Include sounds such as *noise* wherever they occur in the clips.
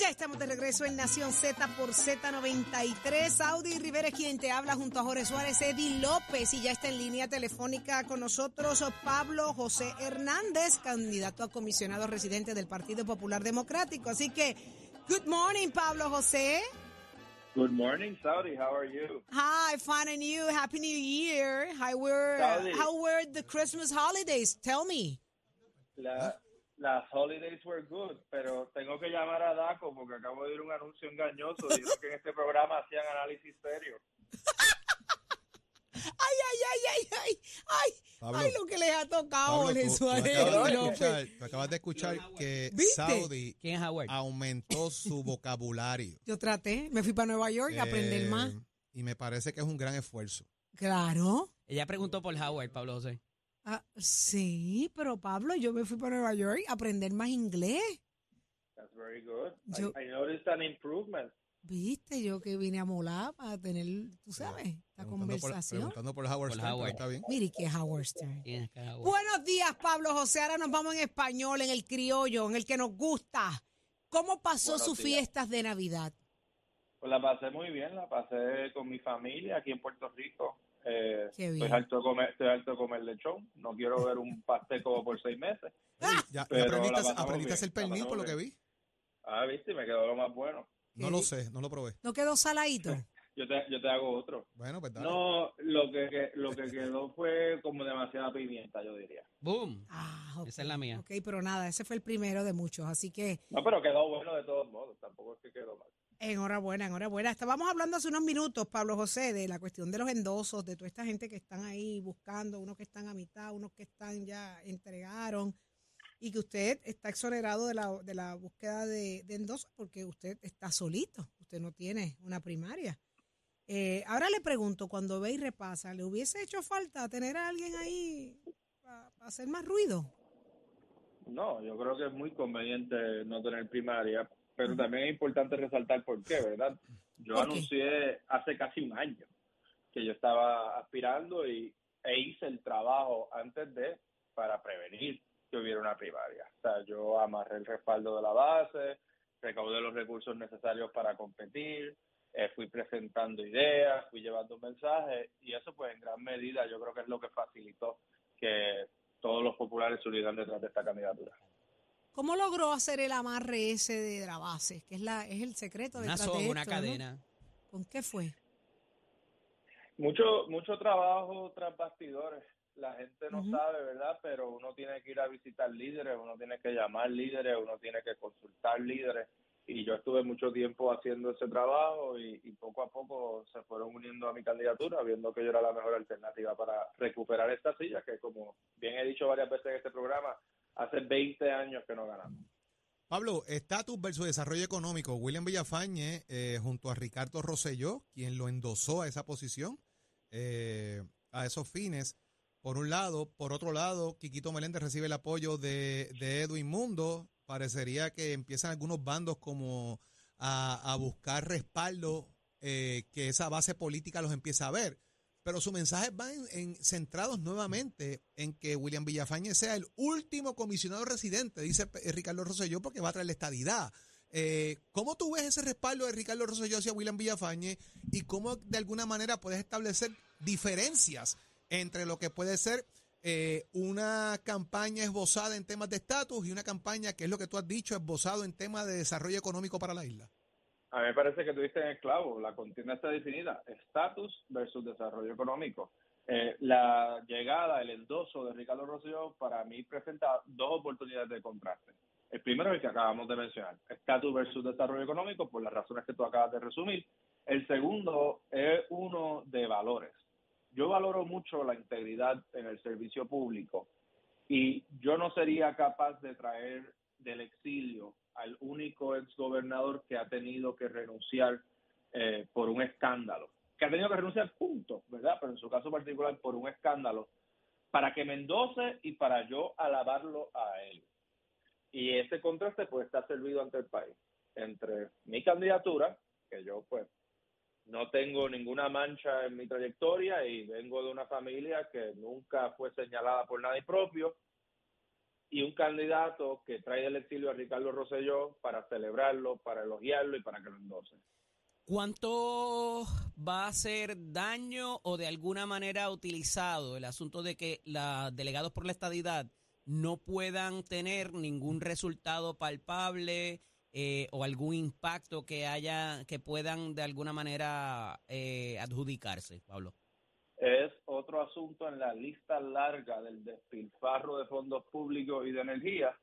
Ya estamos de regreso en Nación Z por Z93. Audi Rivera es quien te habla junto a Jorge Suárez, Eddie López. Y ya está en línea telefónica con nosotros Pablo José Hernández, candidato a comisionado residente del Partido Popular Democrático. Así que, good morning, Pablo José. Good morning, Saudi. How are you? Hi, fine and you. Happy New Year. How were, Saudi. how were the Christmas holidays? Tell me. La, Las holidays were good, pero tengo que llamar a Daco porque acabo de oír un anuncio engañoso diciendo que en este programa hacían análisis serio. *laughs* Ay, ay, ay, ay, ay, ay, Pablo, ay, lo que les ha tocado, Pablo, tú, tú acabas, de escuchar, tú acabas de escuchar que ¿Viste? Saudi ¿Quién es Howard? aumentó su *laughs* vocabulario. Yo traté, me fui para Nueva York a aprender Eh, más. Y me parece que es un gran esfuerzo. Claro. Ella preguntó por Howard, Pablo José. Ah, sí, pero Pablo, yo me fui para Nueva York a aprender más inglés. That's very good. Yo- I, I noticed an improvement. Viste, yo que vine a molar para tener, tú sabes, la Preguntando por, conversación. preguntando por Howard Stern, Howard. está bien. Mire que es Howard Stern. ¿Quién es que es Howard? Buenos días, Pablo José. Ahora nos vamos en español, en el criollo, en el que nos gusta. ¿Cómo pasó Buenos sus días. fiestas de Navidad? Pues la pasé muy bien, la pasé con mi familia aquí en Puerto Rico. Eh. Estoy harto, de comer, estoy harto de comer lechón. No quiero ver un pastel como por seis meses. Uy, *laughs* ya, ya Pero aprendiste, aprendiste a hacer bien, la pernil por lo que vi. Ah, viste, me quedó lo más bueno. No lo sé, no lo probé. ¿No quedó saladito? *laughs* Yo te, yo te hago otro. Bueno, pues dale. No, lo que, que- lo que quedó fue como demasiada pimienta, yo diría. Boom. Ah. Esa es la mía. Ok, pero nada, ese fue el primero de muchos, así que No, pero quedó bueno de todos modos. Tampoco es que quedó mal. Enhorabuena, enhorabuena. Estábamos hablando hace unos minutos, Pablo José, de la cuestión de los endosos, de toda esta gente que están ahí buscando, unos que están a mitad, unos que están ya entregaron, y que usted está exonerado de la, de la búsqueda de, endosos porque usted está solito, usted no tiene una primaria. Eh, ahora le pregunto, cuando ve y repasa, ¿le hubiese hecho falta tener a alguien ahí para hacer más ruido? No, yo creo que es muy conveniente no tener primaria, pero también es importante resaltar por qué, ¿verdad? Yo anuncié hace casi un año que yo estaba aspirando y, e hice el trabajo antes de para prevenir que hubiera una primaria. O sea, yo amarré el respaldo de la base, recaudé los recursos necesarios para competir, eh, fui presentando ideas, fui llevando mensajes y eso pues en gran medida yo creo que es lo que facilitó que todos los populares se unieran detrás de esta candidatura. ¿Cómo logró hacer el amarre ese de la base? Que es, la, es el secreto Una detrás soga, de una esto, ¿no? cadena. ¿Con qué fue? Mucho, mucho trabajo tras bastidores. La gente no sabe, ¿verdad? Pero uno tiene que ir a visitar líderes, uno tiene que llamar líderes, uno tiene que consultar líderes. Y yo estuve mucho tiempo haciendo ese trabajo y, y poco a poco se fueron uniendo a mi candidatura, viendo que yo era la mejor alternativa para recuperar esta silla, que como bien he dicho varias veces en este programa, hace 20 años que no ganamos. Pablo, estatus versus desarrollo económico. William Villafañe, eh, junto a Ricardo Rosselló, quien lo endosó a esa posición, eh, a esos fines. Por un lado, por otro lado, Quiquito Meléndez recibe el apoyo de, de Edwin Mundo. Parecería que empiezan algunos bandos como a, a buscar respaldo, eh, que esa base política los empieza a ver. Pero sus mensajes van en- en- centrados nuevamente en que William Villafañe sea el último comisionado residente, dice eh, Ricardo Rosselló, porque va a traer la estadidad. Eh, ¿Cómo tú ves ese respaldo de Ricardo Rosselló hacia William Villafañe y cómo de alguna manera puedes establecer diferencias entre lo que puede ser eh, una campaña esbozada en temas de estatus y una campaña que es lo que tú has dicho, esbozado en temas de desarrollo económico para la isla? A mí me parece que tú diste en el clavo. La contienda está definida. Estatus versus desarrollo económico. Eh, la llegada, el endoso de Ricardo Rosselló, para mí presenta dos oportunidades de contraste. El primero es el que acabamos de mencionar, estatus versus desarrollo económico, por las razones que tú acabas de resumir. El segundo es uno de valores. Yo valoro mucho la integridad en el servicio público y yo no sería capaz de traer del exilio al único exgobernador que ha tenido que renunciar eh, por un escándalo, que ha tenido que renunciar, punto, ¿verdad? Pero en su caso particular, por un escándalo, para que me endose y para yo alabarlo a él. Y ese contraste pues está servido ante el país, entre mi candidatura, que yo pues no tengo ninguna mancha en mi trayectoria y vengo de una familia que nunca fue señalada por nadie propio, y un candidato que trae del exilio a Ricardo Rosselló para celebrarlo, para elogiarlo y para que lo endose. ¿Cuánto va a hacer daño o de alguna manera utilizado el asunto de que los delegados por la estadidad no puedan tener ningún resultado palpable eh, o algún impacto que haya que puedan de alguna manera eh, adjudicarse, Pablo? Es otro asunto en la lista larga del despilfarro de fondos públicos y de energía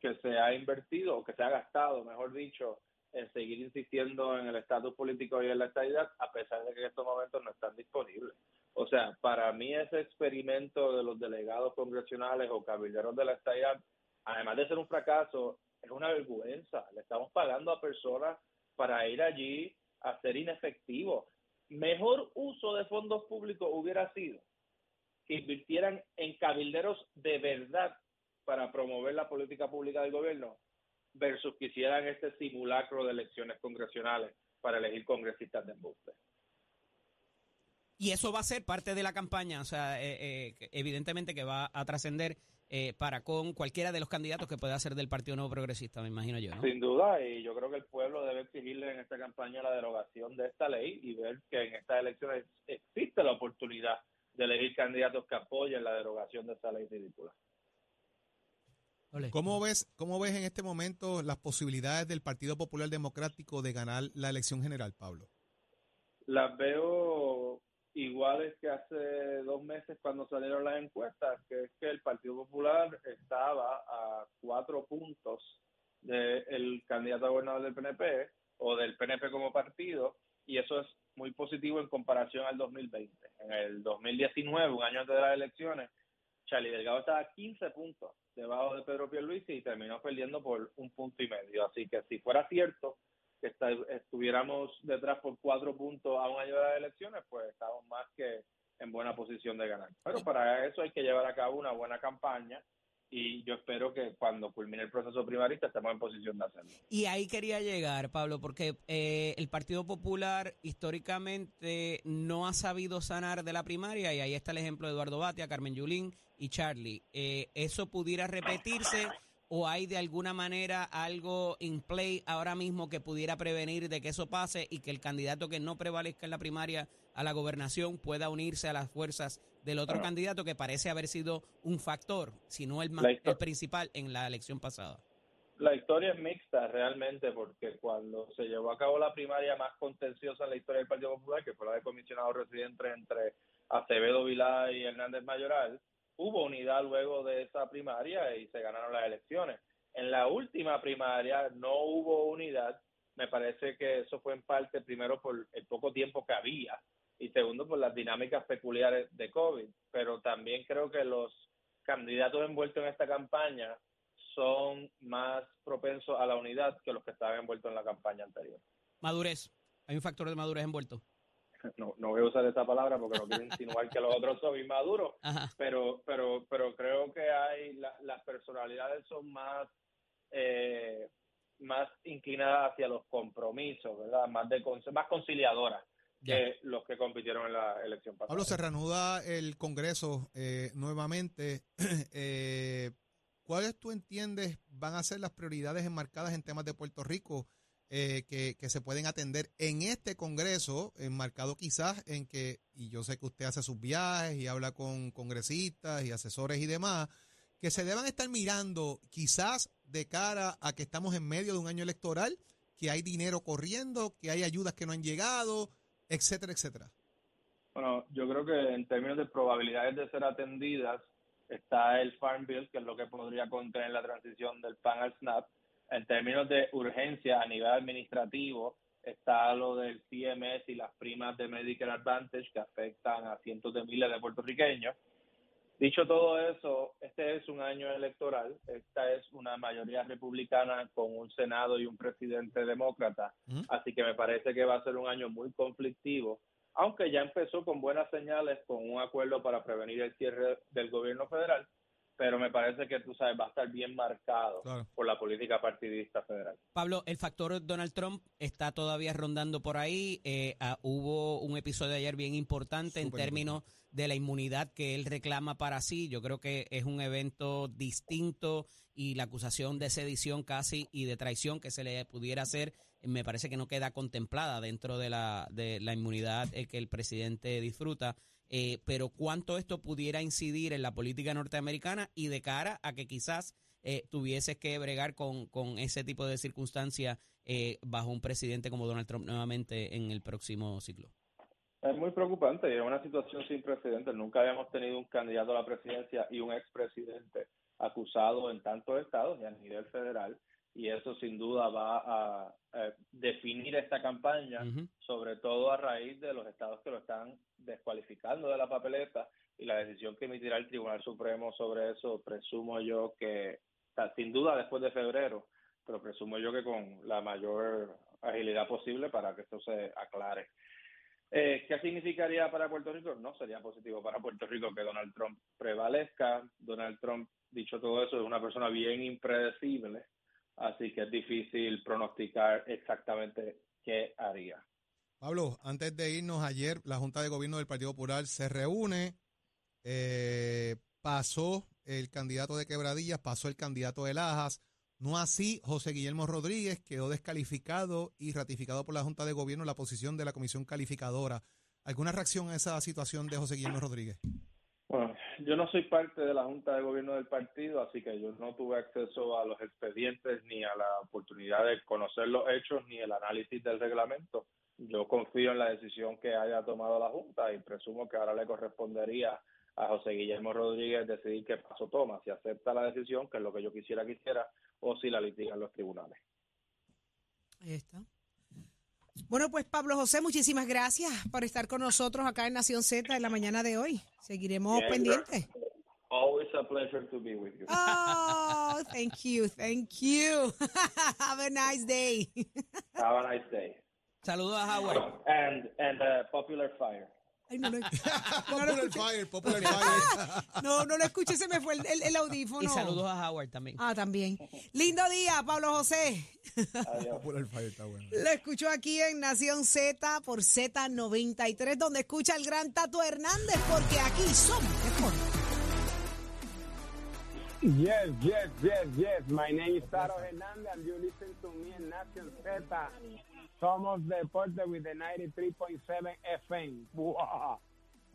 que se ha invertido o que se ha gastado, mejor dicho, en seguir insistiendo en el estatus político y en la estabilidad, a pesar de que en estos momentos no están disponibles. O sea, para mí ese experimento de los delegados congresionales o cabilderos de la estabilidad, además de ser un fracaso, es una vergüenza. Le estamos pagando a personas para ir allí a ser inefectivos. Mejor uso de fondos públicos hubiera sido que invirtieran en cabilderos de verdad para promover la política pública del gobierno versus que hicieran este simulacro de elecciones congresionales para elegir congresistas de embuste. Y eso va a ser parte de la campaña, o sea, eh, eh, evidentemente que va a trascender eh, para con cualquiera de los candidatos que pueda ser del Partido Nuevo Progresista, me imagino yo. ¿no? Sin duda, y yo creo que el pueblo debe exigirle en esta campaña la derogación de esta ley y ver que en estas elecciones existe la oportunidad de elegir candidatos que apoyen la derogación de esta ley ridícula. ¿Cómo ves, ¿Cómo ves en este momento las posibilidades del Partido Popular Democrático de ganar la elección general, Pablo? Las veo iguales que hace dos meses cuando salieron las encuestas, que es que el Partido Popular estaba a cuatro puntos del candidato a gobernador del PNP o del PNP como partido, y eso es muy positivo en comparación al 2020. En el 2019, un año antes de las elecciones, Charlie Delgado estaba a 15 puntos debajo de Pedro Pierluisi y terminó perdiendo por un punto y medio. Así que si fuera cierto que estuviéramos detrás por cuatro puntos a un año de las elecciones, pues estamos más que en buena posición de ganar. Pero para eso hay que llevar a cabo una buena campaña y yo espero que cuando culmine el proceso primarista estemos en posición de hacerlo. Y ahí quería llegar, Pablo, porque eh, el Partido Popular históricamente no ha sabido sanar de la primaria y ahí está el ejemplo de Eduardo Batia, Carmen Yulín y Charlie. Eh, ¿Eso pudiera repetirse o hay de alguna manera algo in play ahora mismo que pudiera prevenir de que eso pase y que el candidato que no prevalezca en la primaria a la gobernación pueda unirse a las fuerzas del otro candidato que parece haber sido un factor, si no el, más, el principal en la elección pasada. La historia es mixta realmente porque cuando se llevó a cabo la primaria más contenciosa en la historia del Partido Popular, que fue la de comisionado residente entre Acevedo Vilá y Hernández Mayoral, hubo unidad luego de esa primaria y se ganaron las elecciones. En la última primaria no hubo unidad. Me parece que eso fue en parte primero por el poco tiempo que había y segundo por las dinámicas peculiares de COVID, pero también creo que los candidatos envueltos en esta campaña son más propensos a la unidad que los que estaban envueltos en la campaña anterior. Madurez, hay un factor de madurez envuelto. *laughs* No, no voy a usar esa palabra porque no quiero *laughs* insinuar que los otros son inmaduros, pero, pero, pero creo que hay las personalidades son más eh, más inclinadas hacia los compromisos, ¿verdad? Más de más conciliadoras que los que compitieron en la elección pasada. Pablo, se reanuda el Congreso eh, nuevamente. *clears throat* eh, ¿Cuáles tú entiendes van a ser las prioridades enmarcadas en temas de Puerto Rico eh, que, que, se pueden atender en este Congreso, enmarcado quizás en que, y yo sé que usted hace sus viajes y habla con congresistas y asesores y demás, que se deban estar mirando quizás de cara a que estamos en medio de un año electoral, que hay dinero corriendo, que hay ayudas que no han llegado, etcétera, etcétera? Bueno, yo creo que en términos de probabilidades de ser atendidas está el Farm Bill, que es lo que podría contener la transición del PAN al SNAP. En términos de urgencia a nivel administrativo está lo del CMS y las primas de Medicare Advantage que afectan a cientos de miles de puertorriqueños. Dicho todo eso, este es un año electoral, esta es una mayoría republicana con un Senado y un presidente demócrata, así que me parece que va a ser un año muy conflictivo, aunque ya empezó con buenas señales, con un acuerdo para prevenir el cierre del gobierno federal, pero me parece que tú sabes, va a estar bien marcado Claro. por la política partidista federal. Pablo, el factor Donald Trump está todavía rondando por ahí. Eh, ah, hubo un episodio ayer bien importante en términos de la inmunidad que él reclama para sí. Yo creo que es un evento distinto y la acusación de sedición casi y de traición que se le pudiera hacer eh, me parece que no queda contemplada dentro de la, de la inmunidad eh, que el presidente disfruta. Eh, pero cuánto esto pudiera incidir en la política norteamericana y de cara a que quizás eh, tuvieses que bregar con, con ese tipo de circunstancias eh, bajo un presidente como Donald Trump nuevamente en el próximo ciclo. Es muy preocupante, es una situación sin precedentes. Nunca habíamos tenido un candidato a la presidencia y un expresidente acusado en tantos estados y a nivel federal, y eso sin duda va a, definir esta campaña, sobre todo a raíz de los estados que lo están descualificando de la papeleta y la decisión que emitirá el Tribunal Supremo sobre eso, presumo yo que, sin duda después de febrero, pero presumo yo que con la mayor agilidad posible para que esto se aclare. Eh, ¿Qué significaría para Puerto Rico? No sería positivo para Puerto Rico que Donald Trump prevalezca. Donald Trump, dicho todo eso, es una persona bien impredecible, así que es difícil pronosticar exactamente qué haría. Pablo, antes de irnos ayer, la Junta de Gobierno del Partido Popular se reúne, eh, pasó el candidato de Quebradillas, pasó el candidato de Lajas, no así José Guillermo Rodríguez quedó descalificado y ratificado por la Junta de Gobierno la posición de la Comisión Calificadora. ¿Alguna reacción a esa situación de José Guillermo Rodríguez? Bueno, yo no soy parte de la Junta de Gobierno del partido, así que yo no tuve acceso a los expedientes ni a la oportunidad de conocer los hechos ni el análisis del reglamento. Yo confío en la decisión que haya tomado la Junta y presumo que ahora le correspondería a José Guillermo Rodríguez decidir qué paso toma, si acepta la decisión, que es lo que yo quisiera que hiciera, o si la litigan los tribunales. Ahí está. Bueno, pues Pablo José, muchísimas gracias por estar con nosotros acá en Nación Z en la mañana de hoy. Seguiremos pendientes. Always a pleasure to be with you. Oh, thank you, thank you. *laughs* Have a nice day. Have a nice day. Saludos a Howard. And, and uh, popular fire. Ay, no, *laughs* lo, no, lo Popular escuché. Fire, Popular Fire. *laughs* no, no lo escuché, se me fue el, el- el audífono. Y saludos a Howard también. Ah, también. Lindo día, Pablo José. Adiós. Popular Fire está bueno. Lo escucho aquí en Nación Z por Z93, donde escucha el gran Tato Hernández, porque aquí somos mejor. Yes, yes, yes, yes. My name is Taro Hernandez and you listen to me in Nation Z. Somos Deporte with the 93.7 FM. Buah.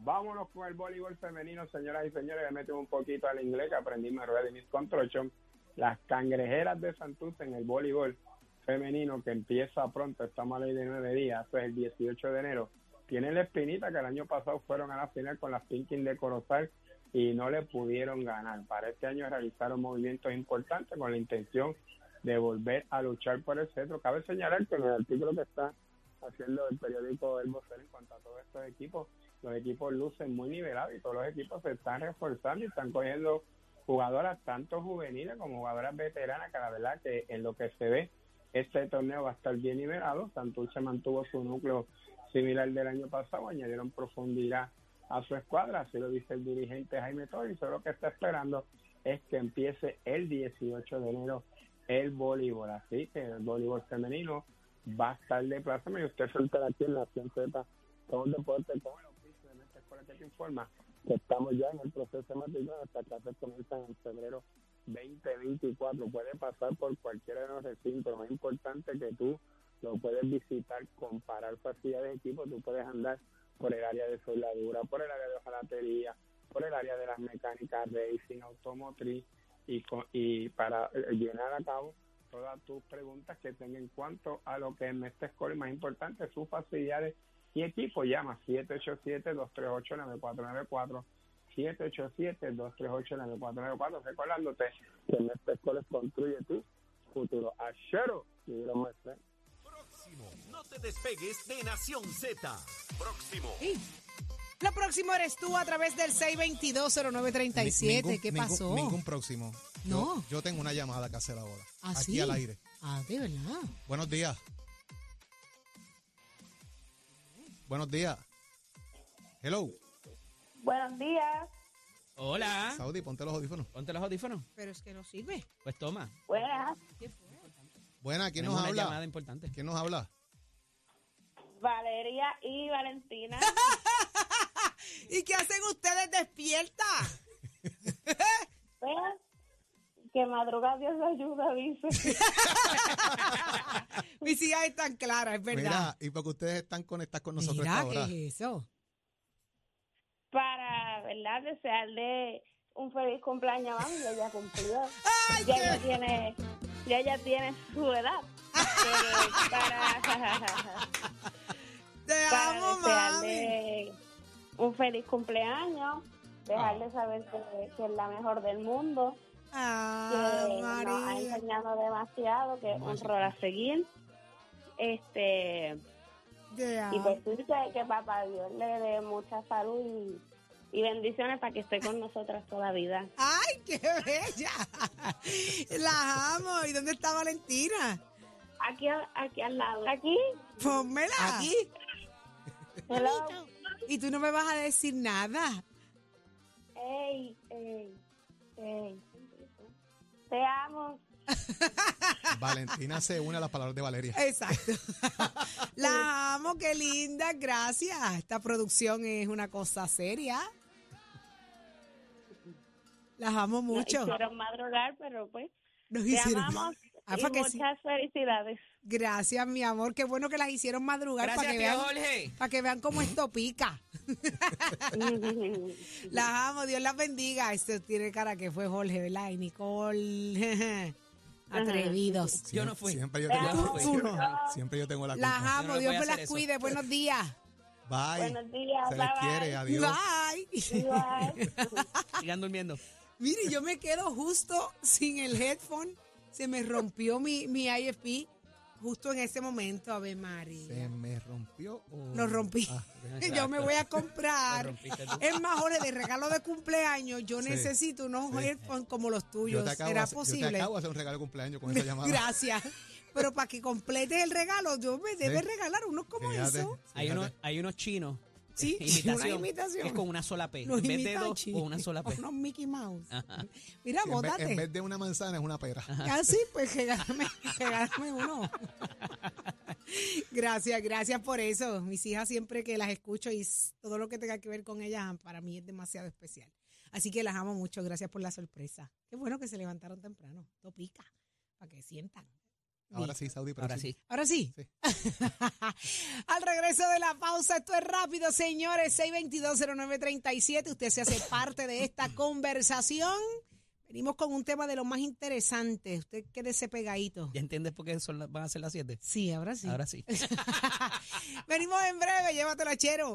Vámonos con el voleibol femenino, señoras y señores. Le metemos un poquito al inglés que aprendí en Ready Miss Construction. Las cangrejeras de Santurce en el voleibol femenino que empieza pronto, estamos a ley de nueve días, eso es el 18 de enero. Tienen la espinita que el año pasado fueron a la final con las Pinkin de Corozal y no le pudieron ganar. Para este año realizaron movimientos importantes con la intención de volver a luchar por el centro. Cabe señalar que en el artículo que está haciendo el periódico El Vocero en cuanto a todos estos equipos, los equipos lucen muy nivelados y todos los equipos se están reforzando y están cogiendo jugadoras tanto juveniles como jugadoras veteranas, que la verdad que en lo que se ve este torneo va a estor bien nivelado. Santurce mantuvo su núcleo similar del año pasado, añadieron profundidad a su escuadra, así lo dice el dirigente Jaime Torres, solo lo que está esperando es que empiece el 18 de enero el voleibol, así que el voleibol femenino va a estar de plaza, y usted suelta aquí en la Z, todo el deporte con el oficio de nuestra escuela que te informa estamos ya en el proceso de matrícula, hasta clases comienzan en febrero 2024, puede pasar por cualquiera de los recintos, lo más importante que tú lo puedes visitar, comparar facilidades de equipo, tú puedes andar por el área de soldadura, por el área de hojalatería, por el área de las mecánicas, racing, automotriz, y, y para eh, llenar a cabo todas tus preguntas que tengan en cuanto a lo que es Mestre Escolar, y más importante, sus facilidades y equipo, llama 787-238-9494, 787-238-9494, recordándote que Mestre Escolar construye tu futuro. Ashero, y los maestros. Próximo. No te despegues de Nación Z. Próximo. Lo próximo eres tú a través del 622-0937. Ningún- ¿Qué ningún- pasó? Ningún próximo. Yo- No. Yo, tengo una llamada que hacer ahora. ¿Ah, aquí sí? al aire. Ah, de verdad. Buenos días. Buenos días. Hello. Buenos días. Hola. Saudi, ponte los audífonos. Ponte los audífonos. Pero es que no sirve. Pues toma. Buenas. Buena, ¿quién Tenemos nos una habla? llamada importante. ¿Quién nos habla? Valeria y Valentina. *laughs* ¿Y qué hacen ustedes despiertas? Pues, que madruga Dios la ayuda, dice. *laughs* Mis hijas están claras, es verdad. Mira, y porque ustedes están conectados con nosotros Mira, esta hora. ¿qué es eso? Para, ¿verdad? Desearle un feliz cumpleaños a mami. Ya ella cumplió. ya ella tiene, ya ella tiene su edad. *laughs* Para, Te para amo, mami. Un feliz cumpleaños. Dejarle Ah. saber que, que es la mejor del mundo. Ah, que nos ha María. enseñado demasiado, que es un rol a seguir. Este, Te y pues sí, que, que papá Dios le dé mucha salud y, y bendiciones para que esté con nosotras toda la vida. ¡Ay, qué bella! Las amo. ¿Y dónde está Valentina? Aquí, aquí al lado. Aquí, Pónmela. Aquí. hello. Y tú no me vas a decir nada. Ey, ey, ey. Te amo. *laughs* Valentina se une a las palabras de Valeria. Exacto. *laughs* La amo, qué linda, gracias. Esta producción es una cosa seria. Las amo mucho. hicieron madrugar, pero pues Nos te hicieron- amamos *laughs* Ah, y sí. muchas felicidades. Gracias, mi amor. Qué bueno que las hicieron madrugar Gracias, para que vean, Jorge. para que vean cómo esto pica. *laughs* Las amo, Dios las bendiga. Esto tiene cara que fue Jorge, ¿verdad? Y Nicole. *laughs* Atrevidos. Yo no fui. Siempre yo Te tengo, amo. siempre, siempre yo tengo la Las culpa. amo, Yo no Dios me las eso. cuide. Buenos días. Bye. Buenos días, Se les bye, quiere, adiós. Bye. *laughs* Bye. Sigan durmiendo. Mire, yo me quedo justo sin el headphone. Se me rompió mi, mi IFP justo en ese momento, Ave María. Se me rompió. o- Lo rompí. Ah, *laughs* Yo me voy a comprar. Es más, Jorge, de regalo de cumpleaños, yo Sí. necesito unos Sí. headphones como los yo tuyos. ¿Será hacer- yo te posible? acabo de hacer un regalo de cumpleaños con esa *laughs* llamada. Gracias. Pero para que completes el regalo, yo me debe regalar unos como Fíjate, eso. Hay unos, hay unos chinos. Sí, *laughs* imitación, una imitación. Es con una sola P. Los en vez de dos o una sola P. Unos Mickey Mouse. Ajá. Mira, En vez, bótate. en vez de una manzana es una pera. *laughs* Ah, sí, pues regálame, regálame uno. gracias, gracias por eso. Mis hijas siempre que las escucho y todo lo que tenga que ver con ellas para mí es demasiado especial. Así que las amo mucho, gracias por la sorpresa. Qué bueno que se levantaron temprano. Todo pica, para que sientan. Ahora sí, Saudi, pero Ahora sí. sí. Ahora sí. Sí. *laughs* Al regreso de la pausa, esto es rápido, señores. 6220937. Usted se hace parte de esta *clears throat* conversación. Venimos con un tema de lo más interesante. Usted quédese pegadito. ¿Ya entiendes por qué son las- van a ser las 7? Sí, ahora sí. Ahora sí. *laughs* Venimos en breve, llévatelo, chero.